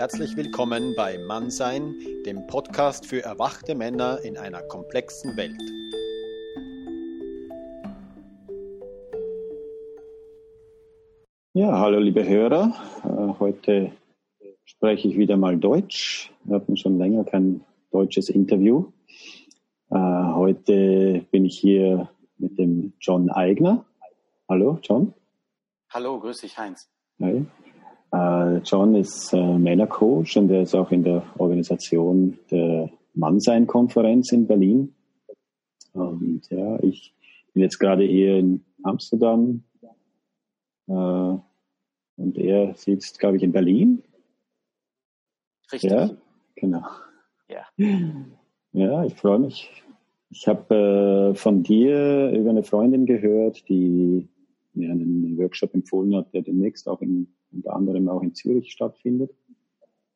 Herzlich willkommen bei Mannsein, dem Podcast für erwachte Männer in einer komplexen Welt. Ja, hallo liebe Hörer. Äh, heute spreche ich wieder mal Deutsch. Wir hatten schon länger kein deutsches Interview. Äh, heute bin ich hier mit dem John Eigner. Hallo, John. Hallo, grüß dich, Heinz. Hi. Äh, John ist äh, Männercoach und er ist auch in der Organisation der Mannsein-Konferenz in Berlin. Und ja, ich bin jetzt gerade hier in Amsterdam äh, und er sitzt, glaube ich, in Berlin. Richtig. Ja, genau. Ja. Ja, ich freue mich. Ich habe äh, von dir über eine Freundin gehört, die mir einen Workshop empfohlen hat, der demnächst auch in unter anderem auch in Zürich stattfindet.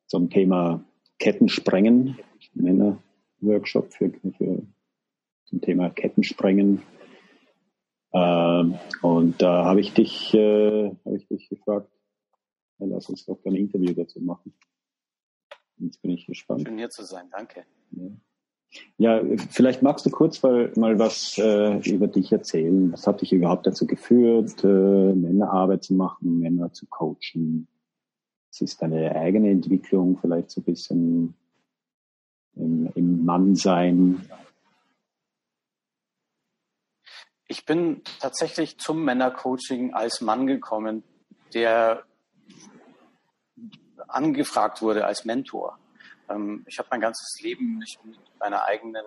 Zum Thema Kettensprengen, Männer-Workshop für, für, zum Thema Kettensprengen. Ähm, und da habe ich dich, äh, habe ich dich gefragt, ja, lass uns doch ein Interview dazu machen. Jetzt bin ich gespannt. Schön hier zu sein, danke. Ja. Ja, vielleicht magst du kurz mal, mal was äh, über dich erzählen. Was hat dich überhaupt dazu geführt, äh, Männerarbeit zu machen, Männer zu coachen? Was ist deine eigene Entwicklung vielleicht so ein bisschen im, im Mannsein? Ich bin tatsächlich zum Männercoaching als Mann gekommen, der angefragt wurde als Mentor. Ähm, ich habe mein ganzes Leben mich mit meiner eigenen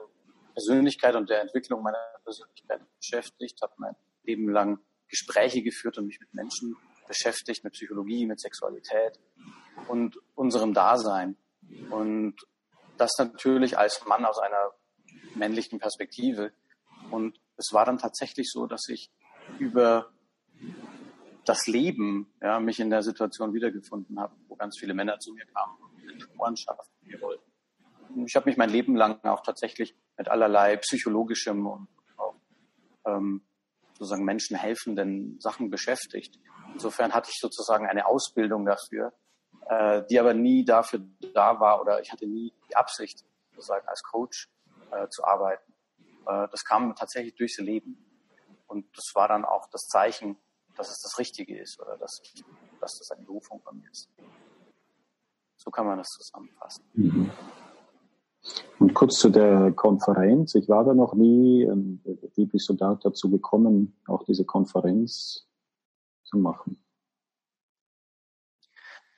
Persönlichkeit und der Entwicklung meiner Persönlichkeit beschäftigt, habe mein Leben lang Gespräche geführt und mich mit Menschen beschäftigt, mit Psychologie, mit Sexualität und unserem Dasein. Und das natürlich als Mann aus einer männlichen Perspektive. Und es war dann tatsächlich so, dass ich über das Leben ja, mich in der Situation wiedergefunden habe, wo ganz viele Männer zu mir kamen und Mentorenschaft mir wollten. Ich habe mich mein Leben lang auch tatsächlich mit allerlei psychologischem und auch ähm, sozusagen Menschen helfenden Sachen beschäftigt. Insofern hatte ich sozusagen eine Ausbildung dafür, äh, die aber nie dafür da war oder ich hatte nie die Absicht, sozusagen als Coach äh, zu arbeiten. Äh, das kam tatsächlich durchs Leben. Und das war dann auch das Zeichen, dass es das Richtige ist oder dass, dass das eine Berufung von mir ist. So kann man das zusammenfassen. Mhm. Und kurz zu der Konferenz. Ich war da noch nie. Ähm, wie bist du da dazu gekommen, auch diese Konferenz zu machen?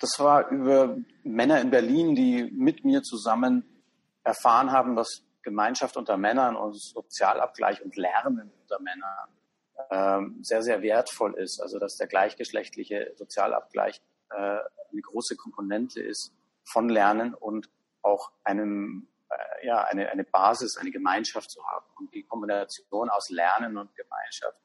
Das war über Männer in Berlin, die mit mir zusammen erfahren haben, was Gemeinschaft unter Männern und Sozialabgleich und Lernen unter Männern ähm, sehr, sehr wertvoll ist. Also dass der gleichgeschlechtliche Sozialabgleich äh, eine große Komponente ist von Lernen und auch einem, äh, ja, eine, eine Basis, eine Gemeinschaft zu haben. Und die Kombination aus Lernen und Gemeinschaft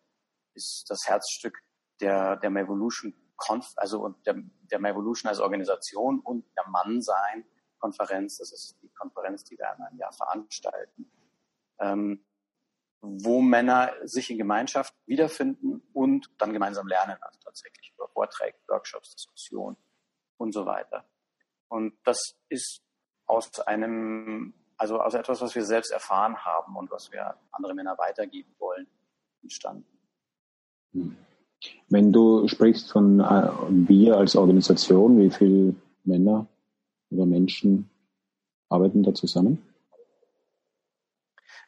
ist das Herzstück der, der Evolution Conf, also der, der Evolution als Organisation und der Mannsein Konferenz. Das ist die Konferenz, die wir einmal im Jahr veranstalten. Ähm, wo Männer sich in Gemeinschaft wiederfinden und dann gemeinsam lernen, also tatsächlich über Vorträge, Workshops, Diskussionen und so weiter. Und das ist aus einem, also aus etwas, was wir selbst erfahren haben und was wir andere Männer weitergeben wollen, entstanden. Hm. Wenn du sprichst von äh, wir als Organisation, wie viele Männer oder Menschen arbeiten da zusammen?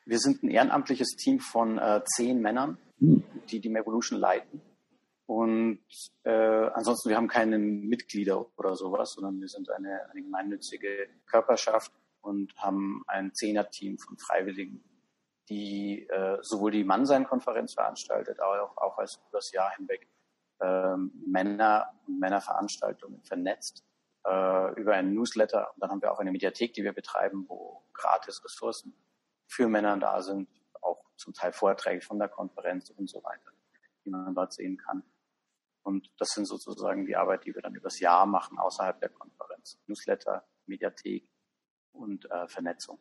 Wir sind ein ehrenamtliches Team von äh, zehn Männern, hm. die die Evolution leiten. Und äh, ansonsten, wir haben keine Mitglieder oder sowas, sondern wir sind eine, eine gemeinnützige Körperschaft und haben ein Zehner-Team von Freiwilligen, die äh, sowohl die Mannsein-Konferenz veranstaltet, aber auch, auch als das Jahr hinweg ähm, Männer und Männerveranstaltungen vernetzt äh, über einen Newsletter. Und dann haben wir auch eine Mediathek, die wir betreiben, wo gratis Ressourcen für Männer da sind, auch zum Teil Vorträge von der Konferenz und so weiter, die man dort sehen kann. Und das sind sozusagen die Arbeit, die wir dann übers Jahr machen, außerhalb der Konferenz. Newsletter, Mediathek und äh, Vernetzung.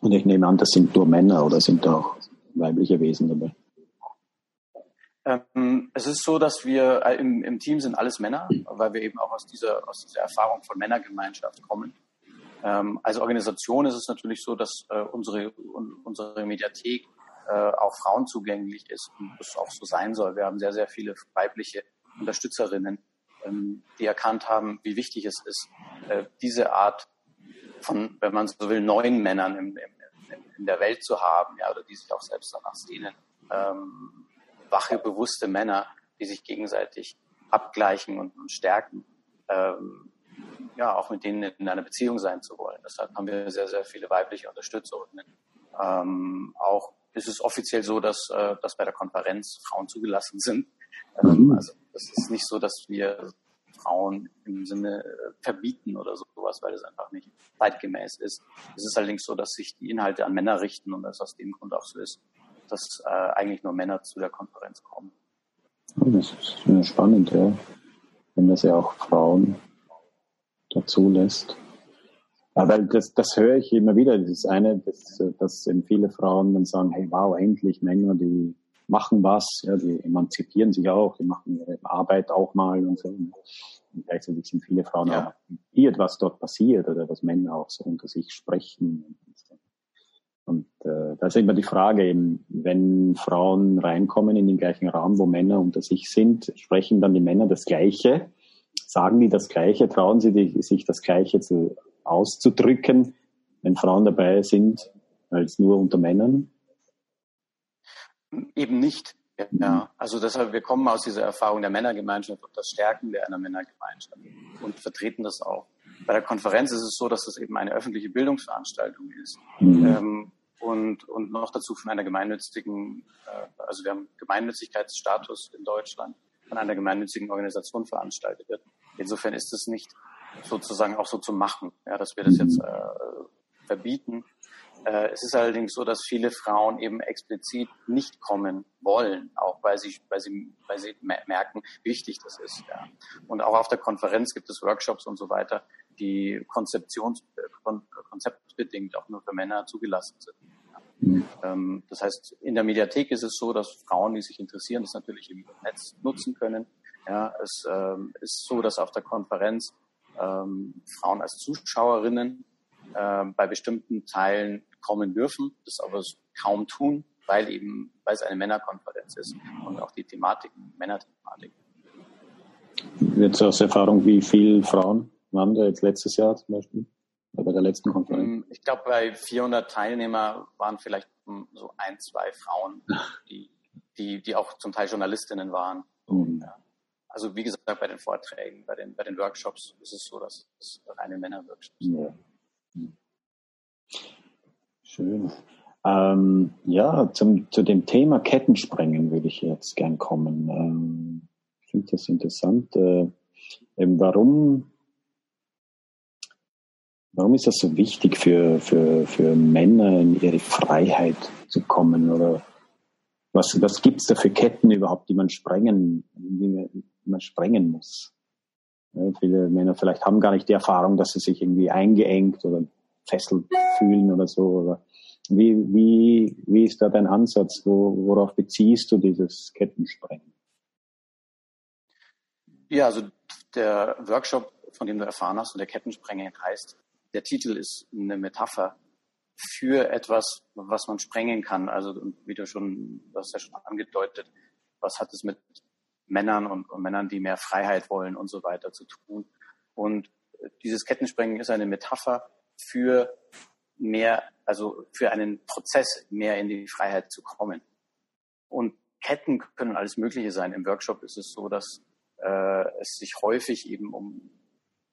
Und ich nehme an, das sind nur Männer oder sind da auch weibliche Wesen dabei? Ähm, es ist so, dass wir äh, im, im, Team sind alles Männer, weil wir eben auch aus dieser, aus dieser Erfahrung von Männergemeinschaft kommen. Ähm, als Organisation ist es natürlich so, dass äh, unsere, un, unsere Mediathek äh, auch Frauen zugänglich ist und das auch so sein soll. Wir haben sehr, sehr viele weibliche Unterstützerinnen, ähm, die erkannt haben, wie wichtig es ist, äh, diese Art von, wenn man so will, neuen Männern im, im, in der Welt zu haben, ja, oder die sich auch selbst danach sehnen. Ähm, wache, bewusste Männer, die sich gegenseitig abgleichen und, und stärken, ähm, ja, auch mit denen in einer Beziehung sein zu wollen. Deshalb haben wir sehr, sehr viele weibliche Unterstützerinnen. Ähm, auch ist es offiziell so, dass, äh, dass bei der Konferenz Frauen zugelassen sind. Ähm, mhm. Also es ist nicht so, dass wir Frauen im Sinne äh, verbieten oder sowas, weil es einfach nicht zeitgemäß ist. Es ist allerdings so, dass sich die Inhalte an Männer richten und das aus dem Grund auch so ist, dass äh, eigentlich nur Männer zu der Konferenz kommen. Das ist spannend, ja. Wenn das ja auch Frauen dazu lässt. Aber das, das höre ich immer wieder. Das ist eine, dass, dass viele Frauen dann sagen, hey, wow, endlich Männer, die machen was, ja, die emanzipieren sich auch, die machen ihre Arbeit auch mal und so. Und gleichzeitig sind viele Frauen ja. auch irritiert, was dort passiert oder was Männer auch so unter sich sprechen. Und äh, da ist immer die Frage, eben, wenn Frauen reinkommen in den gleichen Raum, wo Männer unter sich sind, sprechen dann die Männer das Gleiche? Sagen die das Gleiche? Trauen sie die, sich das Gleiche zu, auszudrücken, wenn Frauen dabei sind, als nur unter Männern? Eben nicht. Ja, also deshalb, wir kommen aus dieser Erfahrung der Männergemeinschaft und das Stärken der einer Männergemeinschaft und vertreten das auch. Bei der Konferenz ist es so, dass es eben eine öffentliche Bildungsveranstaltung ist. Mhm. Ähm, und, und noch dazu von einer gemeinnützigen, äh, also wir haben Gemeinnützigkeitsstatus in Deutschland, von einer gemeinnützigen Organisation veranstaltet wird. Insofern ist es nicht sozusagen auch so zu machen, ja, dass wir das jetzt mhm. äh, verbieten. Äh, es ist allerdings so, dass viele Frauen eben explizit nicht kommen wollen, auch weil sie, weil sie, weil sie merken, wie wichtig das ist. Ja. Und auch auf der Konferenz gibt es Workshops und so weiter, die konzeptions, konzeptbedingt auch nur für Männer zugelassen sind. Mhm. Ähm, das heißt, in der Mediathek ist es so, dass Frauen, die sich interessieren, das natürlich im Netz nutzen können. Ja, es ähm, ist so, dass auf der Konferenz ähm, Frauen als Zuschauerinnen äh, bei bestimmten Teilen kommen dürfen, das aber kaum tun, weil eben, weil es eine Männerkonferenz ist und auch die Thematik, Männerthematik. Jetzt aus Erfahrung, wie viele Frauen waren da jetzt letztes Jahr zum Beispiel? Bei der letzten Konferenz? Ähm, ich glaube, bei 400 Teilnehmer waren vielleicht so ein, zwei Frauen, die, die, die auch zum Teil Journalistinnen waren. Also wie gesagt, bei den Vorträgen, bei den, bei den Workshops ist es so, dass es reine Männerworkshops sind. Ja. Schön. Ähm, ja, zum, zu dem Thema Kettensprengen würde ich jetzt gern kommen. Ähm, ich finde das interessant. Äh, eben warum, warum ist das so wichtig für, für, für Männer, in ihre Freiheit zu kommen? Oder was, was gibt es da für Ketten überhaupt, die man sprengen, die man sprengen muss? Ja, viele Männer vielleicht haben gar nicht die Erfahrung, dass sie sich irgendwie eingeengt oder fesselt fühlen oder so. Oder wie, wie, wie ist da dein Ansatz? Wo, worauf beziehst du dieses Kettensprengen? Ja, also der Workshop, von dem du erfahren hast, und der Kettensprengen heißt, der Titel ist eine Metapher für etwas, was man sprengen kann. Also wie du schon, du hast ja schon angedeutet, was hat es mit Männern und, und Männern, die mehr Freiheit wollen und so weiter zu tun. Und dieses Kettensprengen ist eine Metapher für mehr, also für einen Prozess mehr in die Freiheit zu kommen. Und Ketten können alles Mögliche sein. Im Workshop ist es so, dass äh, es sich häufig eben um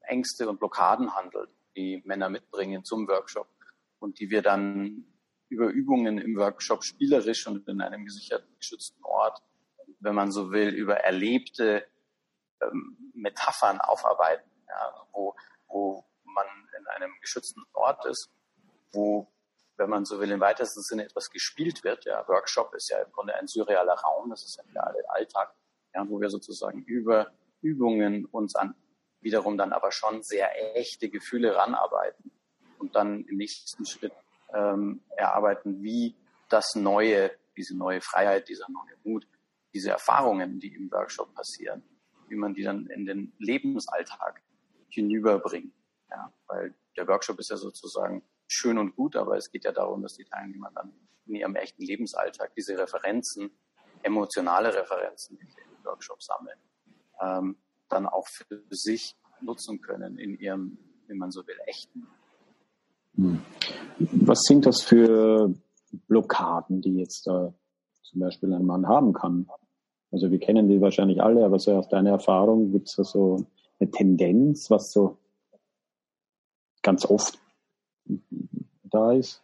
Ängste und Blockaden handelt, die Männer mitbringen zum Workshop und die wir dann über Übungen im Workshop spielerisch und in einem gesicherten, geschützten Ort wenn man so will, über erlebte ähm, Metaphern aufarbeiten, ja, wo, wo man in einem geschützten Ort ist, wo, wenn man so will, im weitesten Sinne etwas gespielt wird. Ja, Workshop ist ja im Grunde ein surrealer Raum, das ist ja der Alltag, ja, wo wir sozusagen über Übungen uns an wiederum dann aber schon sehr echte Gefühle ranarbeiten und dann im nächsten Schritt ähm, erarbeiten, wie das Neue, diese neue Freiheit, dieser neue Mut, diese Erfahrungen, die im Workshop passieren, wie man die dann in den Lebensalltag hinüberbringt. Ja, weil der Workshop ist ja sozusagen schön und gut, aber es geht ja darum, dass die Teilnehmer dann in ihrem echten Lebensalltag diese Referenzen, emotionale Referenzen, die sie im Workshop sammeln, ähm, dann auch für sich nutzen können in ihrem, wenn man so will, echten. Hm. Was sind das für Blockaden, die jetzt da zum Beispiel ein Mann haben kann? Also wir kennen die wahrscheinlich alle, aber so aus deiner Erfahrung gibt es da so eine Tendenz, was so ganz oft da ist?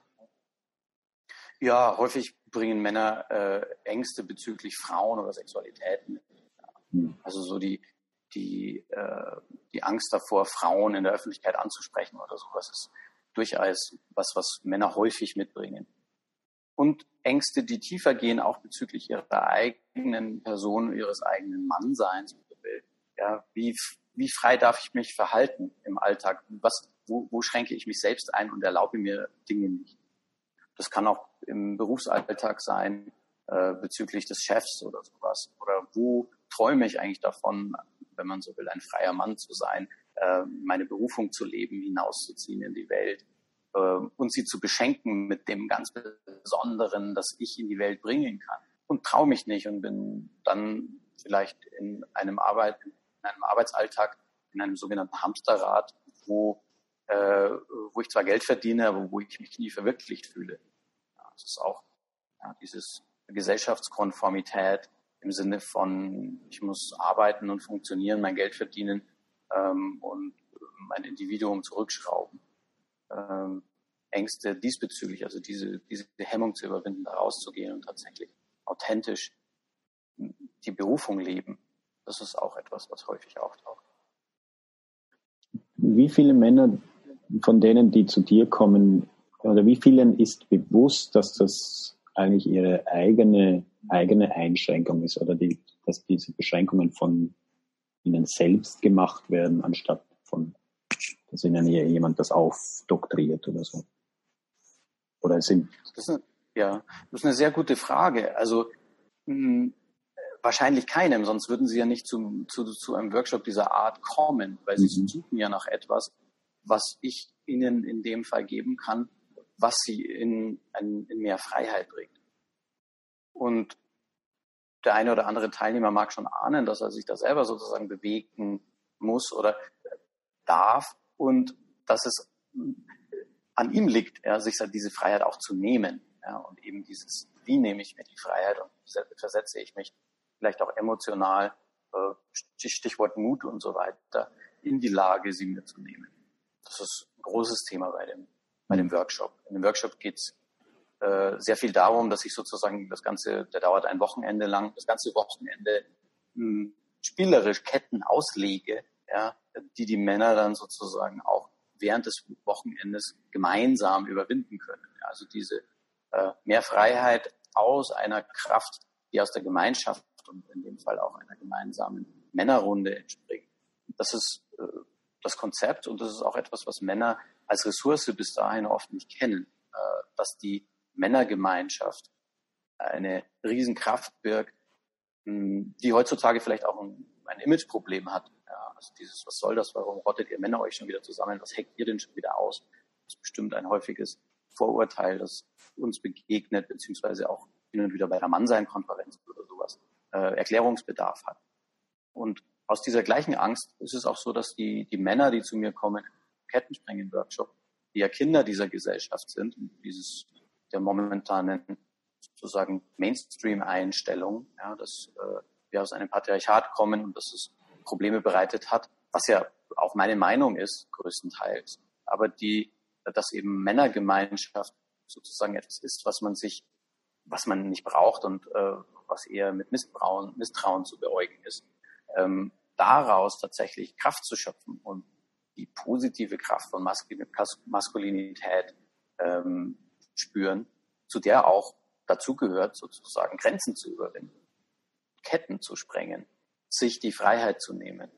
Ja, häufig bringen Männer äh, Ängste bezüglich Frauen oder Sexualitäten. Hm. Also so die, die, äh, die Angst davor, Frauen in der Öffentlichkeit anzusprechen oder sowas ist durchaus was, was Männer häufig mitbringen. Und Ängste, die tiefer gehen, auch bezüglich ihrer eigenen Person, ihres eigenen Mannseins. Ja, wie, wie frei darf ich mich verhalten im Alltag? Was, wo, wo schränke ich mich selbst ein und erlaube mir Dinge nicht? Das kann auch im Berufsalltag sein, äh, bezüglich des Chefs oder sowas. Oder wo träume ich eigentlich davon, wenn man so will, ein freier Mann zu sein, äh, meine Berufung zu leben, hinauszuziehen in die Welt äh, und sie zu beschenken mit dem ganz Besonderen, das ich in die Welt bringen kann. Und traue mich nicht und bin dann vielleicht in einem Arbeit, in einem Arbeitsalltag, in einem sogenannten Hamsterrad, wo, äh, wo ich zwar Geld verdiene, aber wo ich mich nie verwirklicht fühle. Ja, das ist auch ja, dieses Gesellschaftskonformität im Sinne von, ich muss arbeiten und funktionieren, mein Geld verdienen ähm, und mein Individuum zurückschrauben. Ähm, Ängste diesbezüglich, also diese, diese Hemmung zu überwinden, da rauszugehen und tatsächlich authentisch die Berufung leben. Das ist auch etwas, was häufig auftaucht. Wie viele Männer von denen, die zu dir kommen, oder wie vielen ist bewusst, dass das eigentlich ihre eigene, eigene Einschränkung ist oder die, dass diese Beschränkungen von ihnen selbst gemacht werden, anstatt von, dass ihnen jemand das aufdoktriert oder so? Oder sind. Das ist eine, ja, das ist eine sehr gute Frage. Also, mh, hm, wahrscheinlich keinem, sonst würden sie ja nicht zu, zu, zu einem Workshop dieser Art kommen, weil sie mhm. suchen ja nach etwas, was ich ihnen in dem Fall geben kann, was sie in, in, in mehr Freiheit bringt. Und der eine oder andere Teilnehmer mag schon ahnen, dass er sich da selber sozusagen bewegen muss oder darf und dass es an ihm liegt, ja, sich diese Freiheit auch zu nehmen. Ja, und eben dieses, wie nehme ich mir die Freiheit und versetze ich mich vielleicht auch emotional, äh, Stichwort Mut und so weiter, in die Lage, sie mir zu nehmen. Das ist ein großes Thema bei dem, bei dem Workshop. In dem Workshop geht es äh, sehr viel darum, dass ich sozusagen das Ganze, der dauert ein Wochenende lang, das ganze Wochenende hm, spielerisch Ketten auslege, ja, die die Männer dann sozusagen auch während des Wochenendes gemeinsam überwinden können. Also diese äh, mehr Freiheit aus einer Kraft, die aus der Gemeinschaft und in dem Fall auch einer gemeinsamen Männerrunde entspringt. Das ist äh, das Konzept und das ist auch etwas, was Männer als Ressource bis dahin oft nicht kennen, äh, dass die Männergemeinschaft eine Riesenkraft birgt, hm, die heutzutage vielleicht auch ein, ein Imageproblem hat. Also dieses, was soll das? Warum rottet ihr Männer euch schon wieder zusammen? Was hackt ihr denn schon wieder aus? Das ist bestimmt ein häufiges Vorurteil, das uns begegnet, beziehungsweise auch hin und wieder bei der Mannsein-Konferenz oder sowas äh, Erklärungsbedarf hat. Und aus dieser gleichen Angst ist es auch so, dass die, die Männer, die zu mir kommen, Kettensprengen-Workshop, die ja Kinder dieser Gesellschaft sind, dieses der momentanen sozusagen Mainstream-Einstellung, ja, dass äh, wir aus einem Patriarchat kommen und dass es Probleme bereitet hat, was ja auch meine Meinung ist, größtenteils. Aber die, dass eben Männergemeinschaft sozusagen etwas ist, was man sich, was man nicht braucht und äh, was eher mit Misstrauen, Misstrauen zu beäugen ist, ähm, daraus tatsächlich Kraft zu schöpfen und die positive Kraft von Maskulinität ähm, spüren, zu der auch dazu gehört, sozusagen Grenzen zu überwinden, Ketten zu sprengen, sich die Freiheit zu nehmen.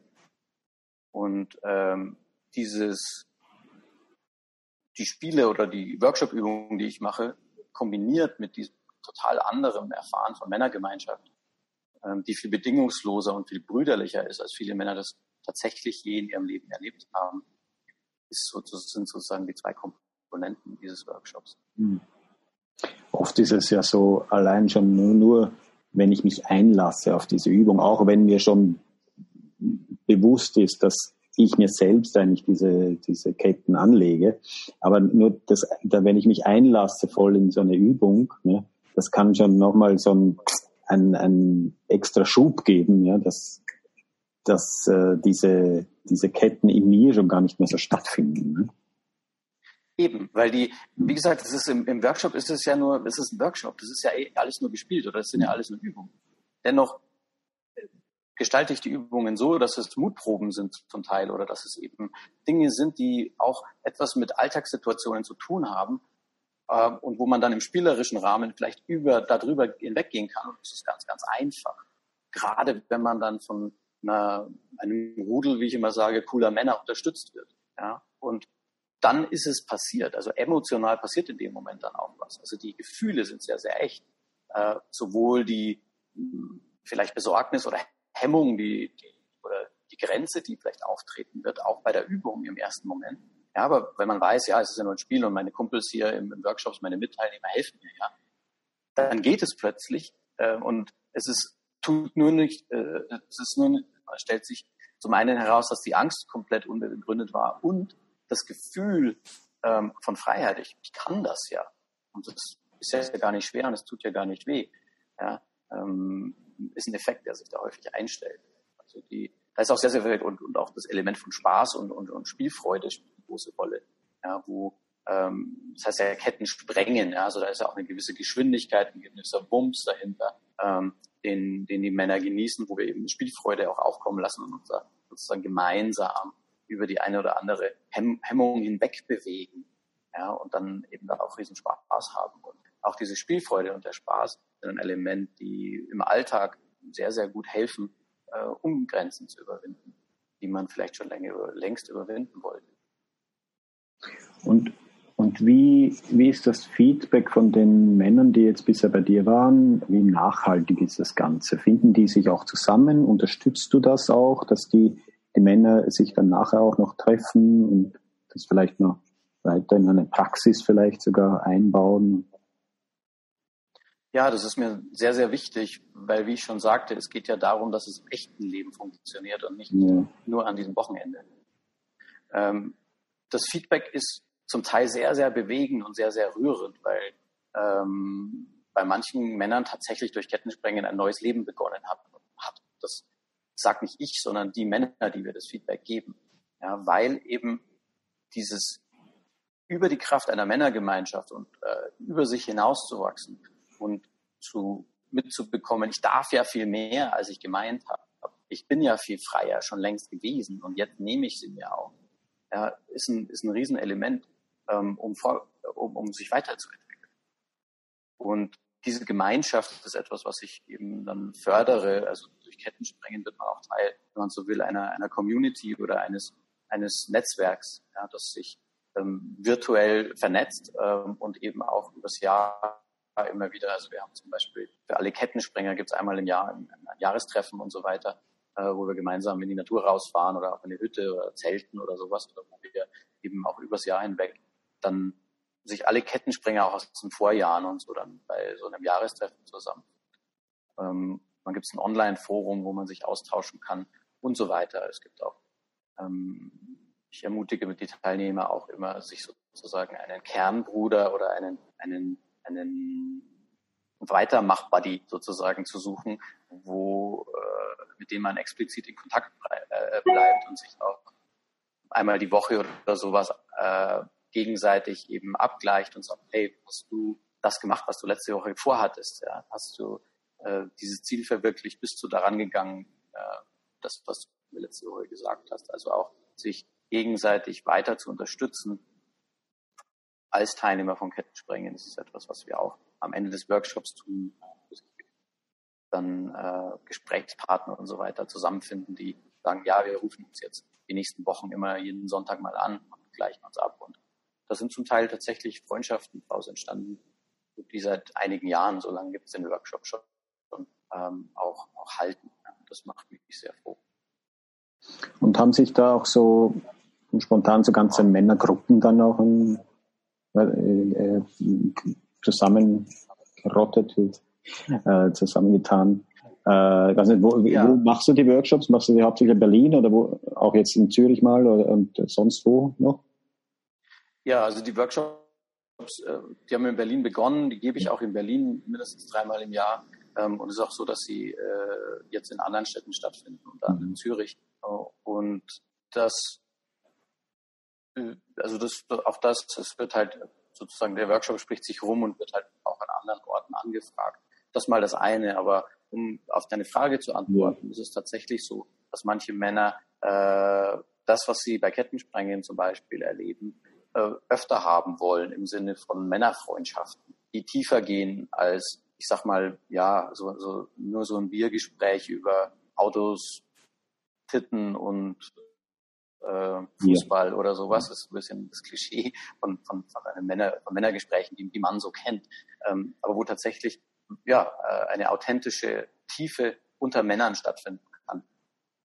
Und ähm, dieses, die Spiele oder die Workshop-Übungen, die ich mache, kombiniert mit diesem total anderen Erfahren von Männergemeinschaft, ähm, die viel bedingungsloser und viel brüderlicher ist, als viele Männer das tatsächlich je in ihrem Leben erlebt haben, ist so, sind sozusagen die zwei Komponenten dieses Workshops. Mhm. Oft ist es ja so, allein schon nur, nur, wenn ich mich einlasse auf diese Übung, auch wenn mir schon bewusst ist, dass ich mir selbst eigentlich diese, diese Ketten anlege. Aber nur das, da, wenn ich mich einlasse voll in so eine Übung, ne, das kann schon nochmal so ein, ein, ein extra Schub geben, ja, dass, dass äh, diese, diese Ketten in mir schon gar nicht mehr so stattfinden. Ne? Eben, weil die, wie gesagt, das ist im, im Workshop ist es ja nur, es ist ein Workshop, das ist ja eh alles nur gespielt oder es sind ja alles nur Übungen. Dennoch gestalte ich die Übungen so, dass es Mutproben sind zum Teil oder dass es eben Dinge sind, die auch etwas mit Alltagssituationen zu tun haben äh, und wo man dann im spielerischen Rahmen vielleicht über darüber hinweggehen kann. Und das ist ganz, ganz einfach. Gerade wenn man dann von einer, einem Rudel, wie ich immer sage, cooler Männer unterstützt wird. Ja? Und dann ist es passiert. Also emotional passiert in dem Moment dann auch was. Also die Gefühle sind sehr, sehr echt. Äh, sowohl die vielleicht Besorgnis oder Hemmung, die, die, oder die Grenze, die vielleicht auftreten wird, auch bei der Übung im ersten Moment. Ja, aber wenn man weiß, ja, es ist ja nur ein Spiel und meine Kumpels hier im, im Workshops, meine Mitteilnehmer helfen mir, ja, dann geht es plötzlich äh, und es ist tut nur nicht, äh, es ist nur, stellt sich zum einen heraus, dass die Angst komplett unbegründet war und das Gefühl ähm, von Freiheit. Ich, ich kann das ja und das ist ja gar nicht schwer und es tut ja gar nicht weh. Ja, ähm, ist ein Effekt, der sich da häufig einstellt. Also die, da ist auch sehr, sehr viel und, und auch das Element von Spaß und, und, und Spielfreude spielt eine große Rolle. Ja, wo, ähm, das heißt ja Ketten sprengen, ja, also da ist ja auch eine gewisse Geschwindigkeit, ein gewisser Bums dahinter, ähm, den, den die Männer genießen, wo wir eben Spielfreude auch aufkommen lassen und uns sozusagen gemeinsam über die eine oder andere Hemm Hemmung hinweg bewegen. Ja, und dann eben da auch riesen Spaß haben. Und auch diese Spielfreude und der Spaß sind ein Element, die im Alltag sehr, sehr gut helfen, äh, um Grenzen zu überwinden, die man vielleicht schon länger, längst überwinden wollte. Und, und wie, wie ist das Feedback von den Männern, die jetzt bisher bei dir waren? Wie nachhaltig ist das Ganze? Finden die sich auch zusammen? Unterstützt du das auch, dass die, die Männer sich dann nachher auch noch treffen und das vielleicht noch weiter in eine Praxis vielleicht sogar einbauen? Ja, das ist mir sehr, sehr wichtig, weil, wie ich schon sagte, es geht ja darum, dass es im echten Leben funktioniert und nicht ja. nur an diesem Wochenende. Ähm, das Feedback ist zum Teil sehr, sehr bewegend und sehr, sehr rührend, weil ähm, bei manchen Männern tatsächlich durch Kettensprengen ein neues Leben begonnen hat. hat. Das sagt nicht ich, sondern die Männer, die wir das Feedback geben. Ja, weil eben dieses über die Kraft einer Männergemeinschaft und äh, über sich hinauszuwachsen und zu, mitzubekommen, ich darf ja viel mehr, als ich gemeint habe. Ich bin ja viel freier schon längst gewesen und jetzt nehme ich sie mir auch. Ja, ist ein, ist ein Riesenelement, ähm, um, vor, um, um sich weiterzuentwickeln. Und diese Gemeinschaft ist etwas, was ich eben dann fördere. Also durch Kettensprengen wird man auch Teil, wenn man so will, einer, einer Community oder eines, eines Netzwerks, ja, das sich ähm, virtuell vernetzt ähm, und eben auch übers Jahr immer wieder. Also wir haben zum Beispiel für alle Kettensprenger gibt es einmal im Jahr ein, ein Jahrestreffen und so weiter, äh, wo wir gemeinsam in die Natur rausfahren oder in eine Hütte oder Zelten oder sowas, oder wo wir eben auch übers Jahr hinweg dann sich alle Kettensprenger auch aus den Vorjahren und so dann bei so einem Jahrestreffen zusammen. Ähm, dann gibt es ein Online-Forum, wo man sich austauschen kann und so weiter. Es gibt auch, ähm, ich ermutige mit die Teilnehmer auch immer, sich sozusagen einen Kernbruder oder einen, einen einen Weitermach-Buddy sozusagen zu suchen, wo, äh, mit dem man explizit in Kontakt äh, bleibt und sich auch einmal die Woche oder sowas äh, gegenseitig eben abgleicht und sagt, hey, hast du das gemacht, was du letzte Woche vorhattest? Ja? Hast du äh, dieses Ziel verwirklicht? Bist du daran gegangen, äh, das, was du mir letzte Woche gesagt hast? Also auch sich gegenseitig weiter zu unterstützen als Teilnehmer von Kettensprengen. Das ist etwas, was wir auch am Ende des Workshops tun. Dann äh, Gesprächspartner und so weiter zusammenfinden, die sagen, ja, wir rufen uns jetzt die nächsten Wochen immer jeden Sonntag mal an und gleichen uns ab. Und da sind zum Teil tatsächlich Freundschaften daraus entstanden, die seit einigen Jahren, so lange gibt es den Workshop schon, ähm, auch, auch halten. Das macht mich sehr froh. Und haben sich da auch so spontan so ganze Männergruppen dann auch in, äh, äh, zusammengerottet, äh, zusammengetan? Äh, weiß nicht, wo, ja. wo, machst du die Workshops? Machst du die hauptsächlich in Berlin oder wo, auch jetzt in Zürich mal oder, und sonst wo noch? Ja, also die Workshops, äh, die haben in Berlin begonnen, die gebe ich auch in Berlin mindestens dreimal im Jahr. Ähm, und es ist auch so, dass sie äh, jetzt in anderen Städten stattfinden, unter anderem in Zürich. Und das, äh, also das, auch das, es wird halt sozusagen, der Workshop spricht sich rum und wird halt auch an anderen Orten angefragt. Das mal das eine, aber um auf deine Frage zu antworten, ja. ist es tatsächlich so, dass manche Männer äh, das, was sie bei Kettensprengen zum Beispiel erleben, äh, öfter haben wollen im Sinne von Männerfreundschaften, die tiefer gehen als, ich sag mal, ja, so, so nur so ein Biergespräch über Autos, Titten und äh, Fußball ja. oder sowas. Das ist ein bisschen das Klischee von, von, von, Männer, von Männergesprächen, die, die man so kennt. Ähm, aber wo tatsächlich ja, äh, eine authentische Tiefe unter Männern stattfinden kann.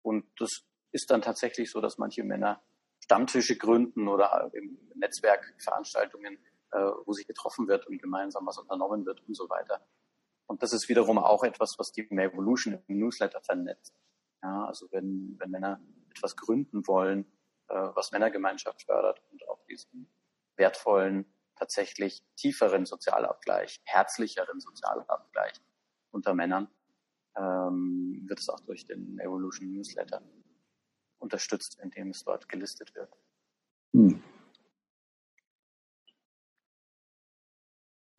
Und das ist dann tatsächlich so, dass manche Männer Stammtische gründen oder Netzwerkveranstaltungen, äh, wo sich getroffen wird und gemeinsam was unternommen wird und so weiter. Und das ist wiederum auch etwas, was die Evolution im Newsletter vernetzt. Ja, also wenn, wenn Männer etwas gründen wollen, äh, was Männergemeinschaft fördert und auch diesen wertvollen, tatsächlich tieferen Sozialabgleich, herzlicheren Sozialabgleich unter Männern, ähm, wird es auch durch den Evolution Newsletter unterstützt, indem es dort gelistet wird. Hm.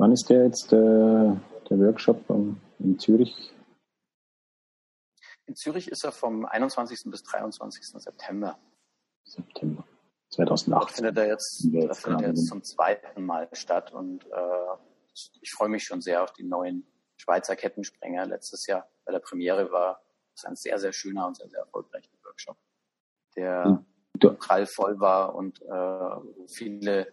Wann ist der jetzt äh, der Workshop in Zürich? In Zürich ist er vom 21. bis 23. September. September 2018. Da findet er jetzt, da findet er jetzt zum zweiten Mal statt und äh, ich freue mich schon sehr auf die neuen Schweizer Kettensprenger. Letztes Jahr bei der Premiere war es ein sehr, sehr schöner und sehr, sehr erfolgreicher Workshop, der hm. prall voll war und äh, viele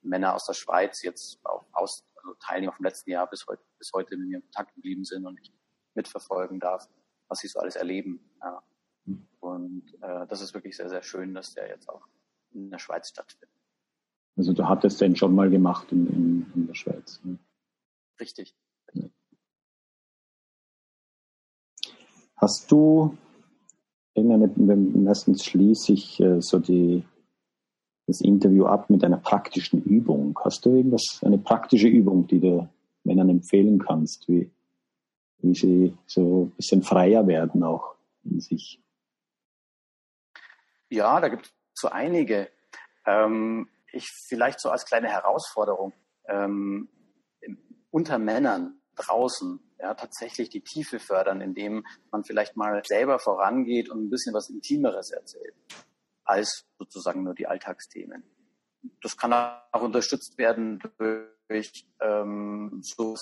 Männer aus der Schweiz jetzt auch aus, also Teilnehmer vom letzten Jahr bis heute, bis heute mit mir in Kontakt geblieben sind und ich mitverfolgen darf was sie so alles erleben. Ja. Hm. Und äh, das ist wirklich sehr, sehr schön, dass der jetzt auch in der Schweiz stattfindet. Also du hattest den schon mal gemacht in, in, in der Schweiz. Ne? Richtig. Ja. Hast du irgendeine, meistens schließe ich äh, so die, das Interview ab mit einer praktischen Übung. Hast du irgendwas, eine praktische Übung, die du Männern empfehlen kannst, wie, wie sie so ein bisschen freier werden auch in sich. Ja, da gibt es so einige. Ähm, ich vielleicht so als kleine Herausforderung ähm, unter Männern draußen ja, tatsächlich die Tiefe fördern, indem man vielleicht mal selber vorangeht und ein bisschen was Intimeres erzählt, als sozusagen nur die Alltagsthemen. Das kann auch unterstützt werden durch ähm, so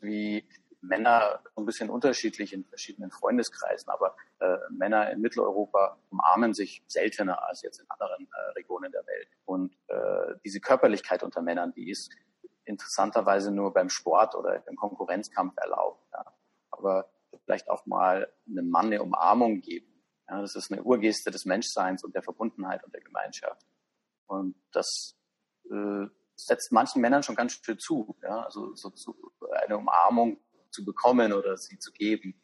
wie Männer ein bisschen unterschiedlich in verschiedenen Freundeskreisen, aber äh, Männer in Mitteleuropa umarmen sich seltener als jetzt in anderen äh, Regionen der Welt. Und äh, diese Körperlichkeit unter Männern, die ist interessanterweise nur beim Sport oder im Konkurrenzkampf erlaubt. Ja. Aber vielleicht auch mal einem Mann eine Umarmung geben. Ja, das ist eine Urgeste des Menschseins und der Verbundenheit und der Gemeinschaft. Und das äh, setzt manchen Männern schon ganz schön zu. Ja? Also so, so eine Umarmung zu bekommen oder sie zu geben.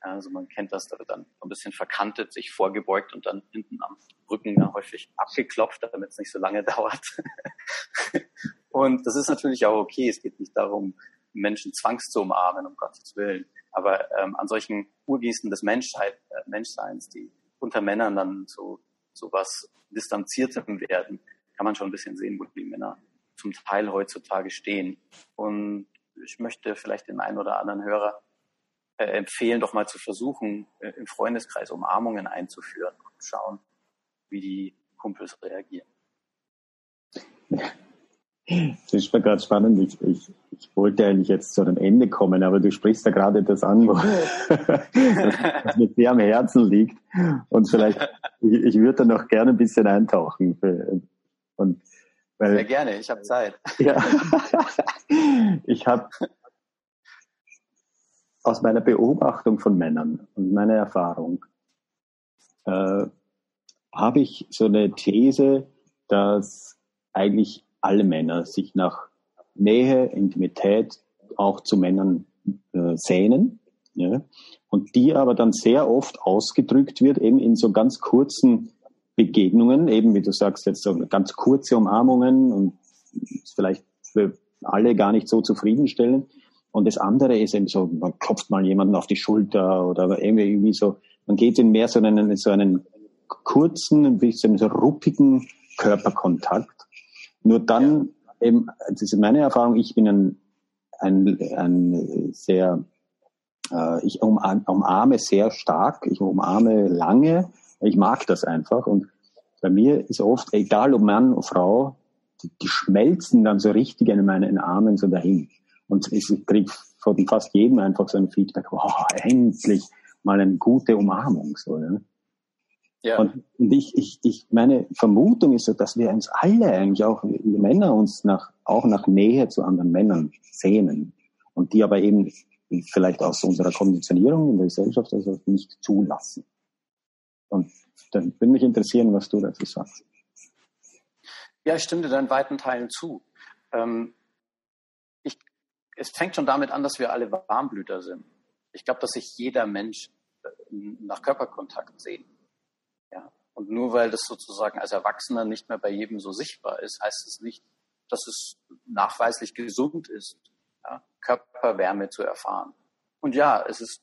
Also man kennt das, da wird dann ein bisschen verkantet, sich vorgebeugt und dann hinten am Rücken ja häufig abgeklopft, damit es nicht so lange dauert. und das ist natürlich auch okay. Es geht nicht darum, Menschen zwangs zu umarmen, um Gottes Willen. Aber ähm, an solchen Urgießen des Menschheit, äh, Menschseins, die unter Männern dann so, so was Distanziertem werden, kann man schon ein bisschen sehen, wo die Männer zum Teil heutzutage stehen. Und ich möchte vielleicht den einen oder anderen Hörer äh, empfehlen, doch mal zu versuchen, äh, im Freundeskreis Umarmungen einzuführen und schauen, wie die Kumpels reagieren. Das ist mir gerade spannend. Ich, ich, ich wollte eigentlich jetzt zu einem Ende kommen, aber du sprichst da gerade das an, was mir sehr am Herzen liegt. Und vielleicht, ich, ich würde da noch gerne ein bisschen eintauchen. Und weil, Sehr gerne, ich habe Zeit. Ja. ich habe aus meiner Beobachtung von Männern und meiner Erfahrung äh, habe ich so eine These, dass eigentlich alle Männer sich nach Nähe, Intimität auch zu Männern äh, sehnen. Ja? Und die aber dann sehr oft ausgedrückt wird, eben in so ganz kurzen Begegnungen, eben wie du sagst, jetzt so ganz kurze Umarmungen und vielleicht für alle gar nicht so zufriedenstellend. Und das andere ist eben so, man klopft mal jemanden auf die Schulter oder irgendwie so, man geht in mehr so einen, so einen kurzen, ein bisschen so ruppigen Körperkontakt. Nur dann ja. eben, das ist meine Erfahrung, ich bin ein, ein, ein sehr, äh, ich umarme sehr stark, ich umarme lange, ich mag das einfach und bei mir ist oft, egal ob Mann oder Frau, die, die schmelzen dann so richtig in meinen Armen so dahin. Und ich kriege von fast jedem einfach so ein Feedback, wow, endlich mal eine gute Umarmung. So, ja. Ja. Und, ich, ich, ich, meine Vermutung ist so, dass wir uns alle eigentlich auch, wir Männer uns nach, auch nach Nähe zu anderen Männern sehnen. Und die aber eben vielleicht aus unserer Konditionierung in der Gesellschaft also nicht zulassen. Und dann würde mich interessieren, was du dazu sagst. Ja, ich stimme dir in weiten Teilen zu. Ähm, ich, es fängt schon damit an, dass wir alle Warmblüter sind. Ich glaube, dass sich jeder Mensch äh, nach Körperkontakt sehnt. Ja. Und nur weil das sozusagen als Erwachsener nicht mehr bei jedem so sichtbar ist, heißt es nicht, dass es nachweislich gesund ist, ja, Körperwärme zu erfahren. Und ja, es ist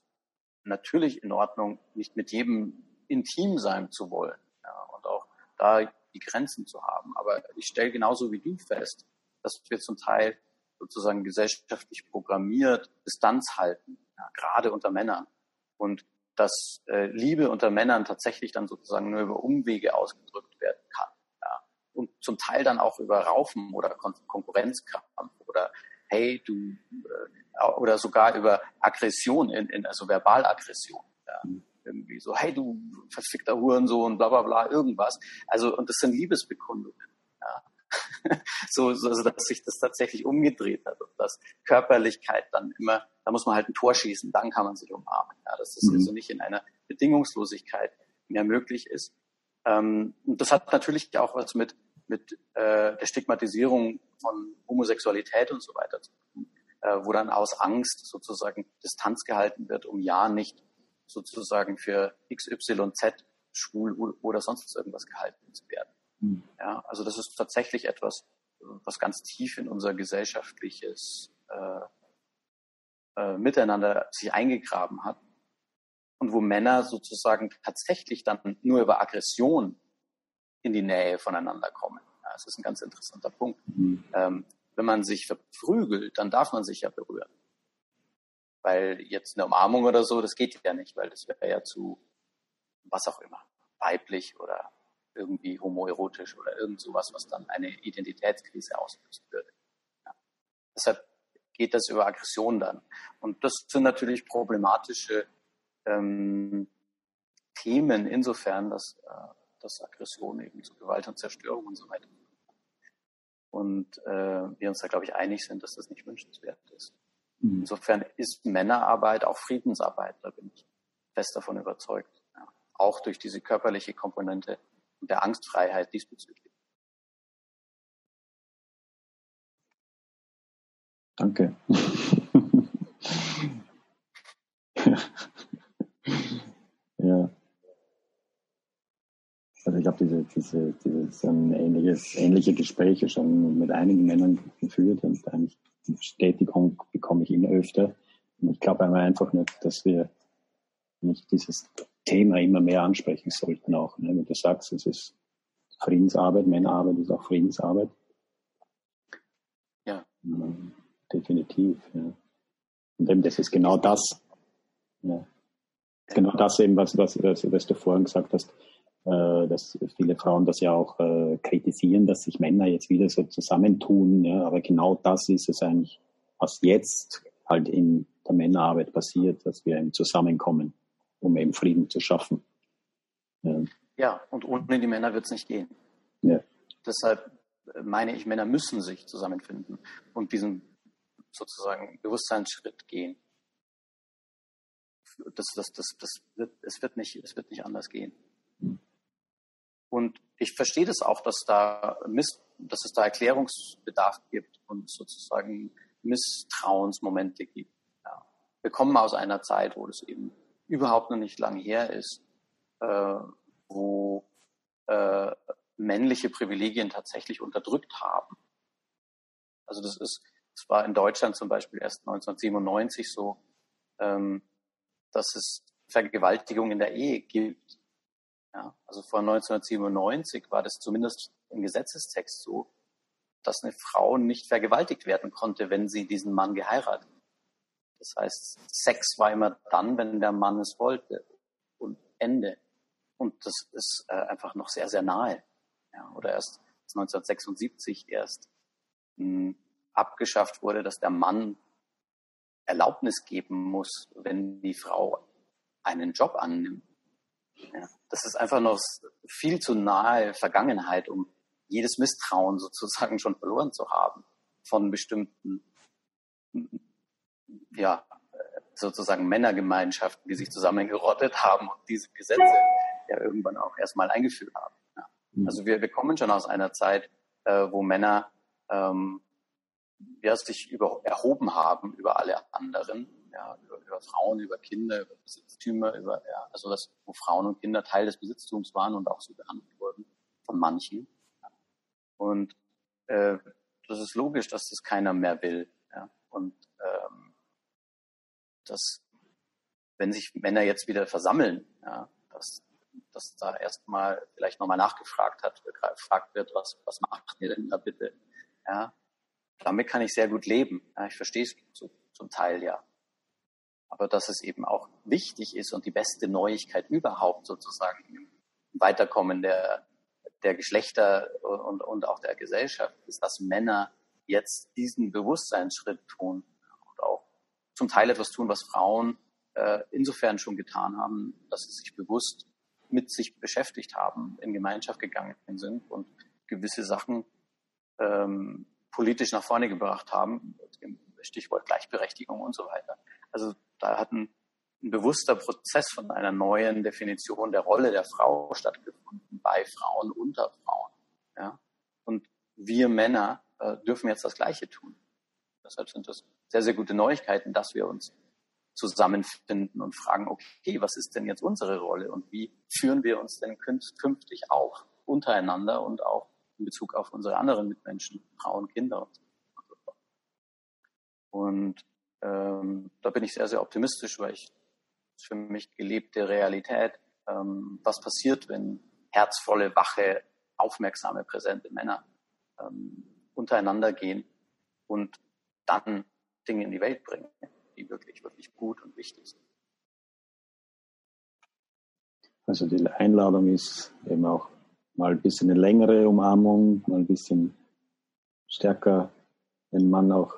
natürlich in Ordnung, nicht mit jedem intim sein zu wollen ja, und auch da die Grenzen zu haben. Aber ich stelle genauso wie du fest, dass wir zum Teil sozusagen gesellschaftlich programmiert Distanz halten, ja, gerade unter Männern. Und dass äh, Liebe unter Männern tatsächlich dann sozusagen nur über Umwege ausgedrückt werden kann. Ja. Und zum Teil dann auch über Raufen oder Kon Konkurrenzkampf oder hey, du äh, oder sogar über Aggression, in, in, also Verbalaggression. Ja. Mhm. Irgendwie so, hey, du verfickter Hurensohn, bla bla bla, irgendwas. Also, und das sind Liebesbekundungen. So, so, also dass sich das tatsächlich umgedreht hat und dass Körperlichkeit dann immer, da muss man halt ein Tor schießen, dann kann man sich umarmen. Ja, dass das mhm. also nicht in einer Bedingungslosigkeit mehr möglich ist. Ähm, und das hat natürlich auch was mit, mit äh, der Stigmatisierung von Homosexualität und so weiter zu tun, äh, wo dann aus Angst sozusagen Distanz gehalten wird, um ja nicht sozusagen für XYZ schwul oder sonst irgendwas gehalten zu werden. Ja, also das ist tatsächlich etwas, was ganz tief in unser gesellschaftliches äh, äh, Miteinander sich eingegraben hat und wo Männer sozusagen tatsächlich dann nur über Aggression in die Nähe voneinander kommen. Ja, das ist ein ganz interessanter Punkt. Mhm. Ähm, wenn man sich verprügelt, dann darf man sich ja berühren. Weil jetzt eine Umarmung oder so, das geht ja nicht, weil das wäre ja zu was auch immer, weiblich oder irgendwie homoerotisch oder irgend sowas, was dann eine Identitätskrise auslösen würde. Ja. Deshalb geht das über Aggression dann. Und das sind natürlich problematische ähm, Themen insofern, dass, äh, dass Aggression eben zu Gewalt und Zerstörung und so weiter und äh, wir uns da, glaube ich, einig sind, dass das nicht wünschenswert ist. Mhm. Insofern ist Männerarbeit auch Friedensarbeit, da bin ich fest davon überzeugt. Ja. Auch durch diese körperliche Komponente und der Angstfreiheit diesbezüglich. Danke. ja. Also ich habe diese, diese, dieses ein ähnliches, ähnliche Gespräche schon mit einigen Männern geführt und eigentlich Bestätigung bekomme ich immer öfter. Und ich glaube einfach nicht, dass wir nicht dieses Thema immer mehr ansprechen sollten auch. Ne? Wenn du sagst, es ist Friedensarbeit, Männerarbeit ist auch Friedensarbeit. Ja. ja definitiv. Ja. Und eben das ist genau das. Ja. Genau das eben, was, was, was, was du vorhin gesagt hast, äh, dass viele Frauen das ja auch äh, kritisieren, dass sich Männer jetzt wieder so zusammentun. Ja, aber genau das ist es eigentlich, was jetzt halt in der Männerarbeit passiert, dass wir eben zusammenkommen um eben Frieden zu schaffen. Ja, ja und ohne die Männer wird es nicht gehen. Ja. Deshalb meine ich, Männer müssen sich zusammenfinden und diesen sozusagen Bewusstseinsschritt gehen. das, das, das, das wird, es wird nicht, es wird nicht anders gehen. Und ich verstehe das auch, dass da Miss, dass es da Erklärungsbedarf gibt und sozusagen Misstrauensmomente gibt. Ja. Wir kommen aus einer Zeit, wo das eben überhaupt noch nicht lang her ist, äh, wo äh, männliche Privilegien tatsächlich unterdrückt haben. Also das ist, das war in Deutschland zum Beispiel erst 1997 so, ähm, dass es Vergewaltigung in der Ehe gibt. Ja, also vor 1997 war das zumindest im Gesetzestext so, dass eine Frau nicht vergewaltigt werden konnte, wenn sie diesen Mann geheiratet. Das heißt, Sex war immer dann, wenn der Mann es wollte. Und Ende. Und das ist äh, einfach noch sehr, sehr nahe. Ja, oder erst 1976 erst mh, hm, abgeschafft wurde, dass der Mann Erlaubnis geben muss, wenn die Frau einen Job annimmt. Ja, das ist einfach noch viel zu nahe Vergangenheit, um jedes Misstrauen sozusagen schon verloren zu haben von bestimmten, ja, sozusagen Männergemeinschaften, die sich zusammengerottet haben und diese Gesetze ja irgendwann auch erstmal eingeführt haben. Ja. Mhm. Also wir, wir kommen schon aus einer Zeit, äh, wo Männer ähm, ja, sich über, erhoben haben über alle anderen, ja, über, über Frauen, über Kinder, über Besitztümer, über, ja, also das, wo Frauen und Kinder Teil des Besitztums waren und auch so behandelt wurden von manchen. Und äh, das ist logisch, dass das keiner mehr will. Ja. Und ähm, dass, wenn sich Männer jetzt wieder versammeln, ja, dass, dass da erstmal vielleicht nochmal nachgefragt hat, gefragt wird, was, was macht ihr denn da bitte? Ja, damit kann ich sehr gut leben. Ja, ich verstehe es zu, zum Teil ja. Aber dass es eben auch wichtig ist und die beste Neuigkeit überhaupt sozusagen im Weiterkommen der, der Geschlechter und, und auch der Gesellschaft ist, dass Männer jetzt diesen Bewusstseinsschritt tun zum Teil etwas tun, was Frauen äh, insofern schon getan haben, dass sie sich bewusst mit sich beschäftigt haben, in Gemeinschaft gegangen sind und gewisse Sachen ähm, politisch nach vorne gebracht haben, Stichwort Gleichberechtigung und so weiter. Also da hat ein, ein bewusster Prozess von einer neuen Definition der Rolle der Frau stattgefunden bei Frauen unter Frauen. Ja? Und wir Männer äh, dürfen jetzt das Gleiche tun. Deshalb sind das sehr, sehr gute Neuigkeiten, dass wir uns zusammenfinden und fragen, okay, was ist denn jetzt unsere Rolle und wie führen wir uns denn künftig auf untereinander und auch in Bezug auf unsere anderen Mitmenschen, Frauen, Kinder. Und ähm, da bin ich sehr, sehr optimistisch, weil ich für mich gelebte Realität, ähm, was passiert, wenn herzvolle, wache, aufmerksame, präsente Männer ähm, untereinander gehen und dann Dinge in die Welt bringen, die wirklich, wirklich gut und wichtig sind. Also die Einladung ist eben auch mal ein bisschen eine längere Umarmung, mal ein bisschen stärker den Mann auch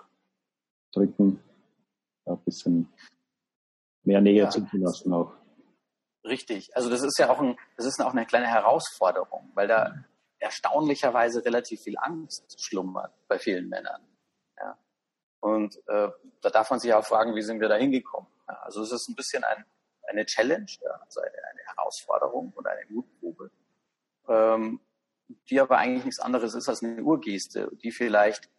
drücken, ein bisschen mehr Nähe ja. zuzulassen auch. Richtig. Also das ist ja auch, ein, das ist auch eine kleine Herausforderung, weil da erstaunlicherweise relativ viel Angst schlummert bei vielen Männern. Und äh, da darf man sich auch fragen, wie sind wir da hingekommen? Ja, also es ist ein bisschen ein, eine Challenge, ja, also eine, eine Herausforderung und eine Mutprobe ähm, die aber eigentlich nichts anderes ist als eine Urgeste, die vielleicht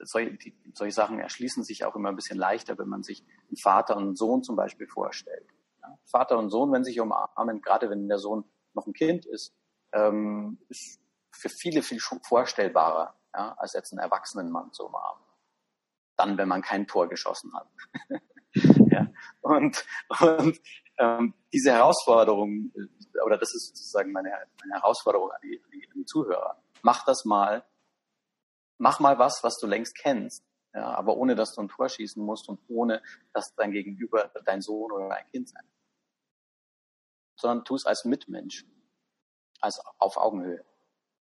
solche, die, solche Sachen erschließen sich auch immer ein bisschen leichter, wenn man sich einen Vater und einen Sohn zum Beispiel vorstellt. Ja, Vater und Sohn, wenn sich umarmen, gerade wenn der Sohn noch ein Kind ist, ähm, ist für viele viel vorstellbarer, ja, als jetzt einen erwachsenen Mann zu umarmen. Dann, wenn man kein Tor geschossen hat. ja, und, und ähm, diese Herausforderung, äh, oder das ist sozusagen meine, meine Herausforderung an die, an die Zuhörer. Mach das mal. Mach mal was, was du längst kennst, ja, aber ohne, dass du ein Tor schießen musst und ohne, dass dein Gegenüber dein Sohn oder dein Kind sein sondern tu es als Mitmensch, als auf Augenhöhe.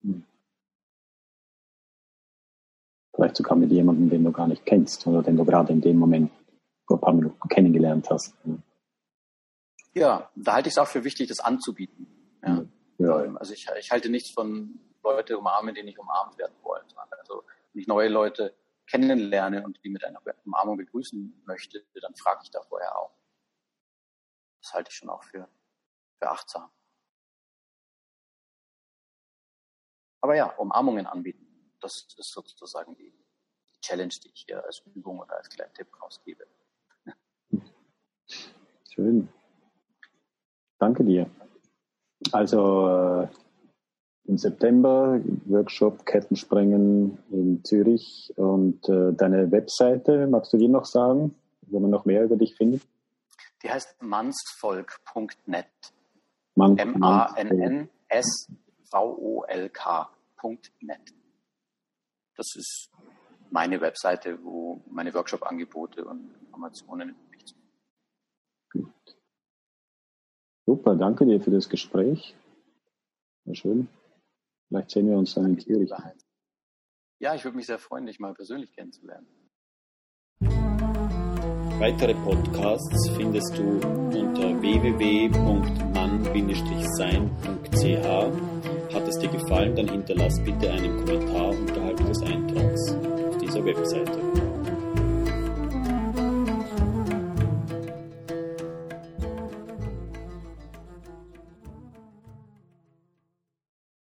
Hm. Vielleicht sogar mit jemandem, den du gar nicht kennst oder den du gerade in dem Moment vor ein paar Minuten kennengelernt hast. Ja, da halte ich es auch für wichtig, das anzubieten. Ja. ja. Also ich, ich halte nichts von Leute umarmen, die nicht umarmt werden wollen. Also nicht neue Leute kennenlerne und die mit einer Umarmung begrüßen möchte, dann frage ich da vorher auch. Das halte ich schon auch für, für achtsam. Aber ja, Umarmungen anbieten, das ist sozusagen die Challenge, die ich hier als Übung oder als kleinen Tipp rausgebe. Schön. Danke dir. Also äh, im September Workshop Kettenspringen in Zürich und äh, deine Webseite, magst du die noch sagen, wo man noch mehr über dich findet? Die heißt mannsvolk.net. M-A-N-N-S-V-O-L-K.net. Das ist meine Webseite, wo meine Workshop-Angebote und Informationen zu Gut. Super, danke dir für das Gespräch. War schön. Vielleicht sehen wir uns dann in Zürich. Ja, ich würde mich sehr freuen, dich mal persönlich kennenzulernen. Weitere Podcasts findest du unter www.mann-sein.ch. Hat es dir gefallen, dann hinterlass bitte einen Kommentar unterhalb des Eintrags auf dieser Webseite.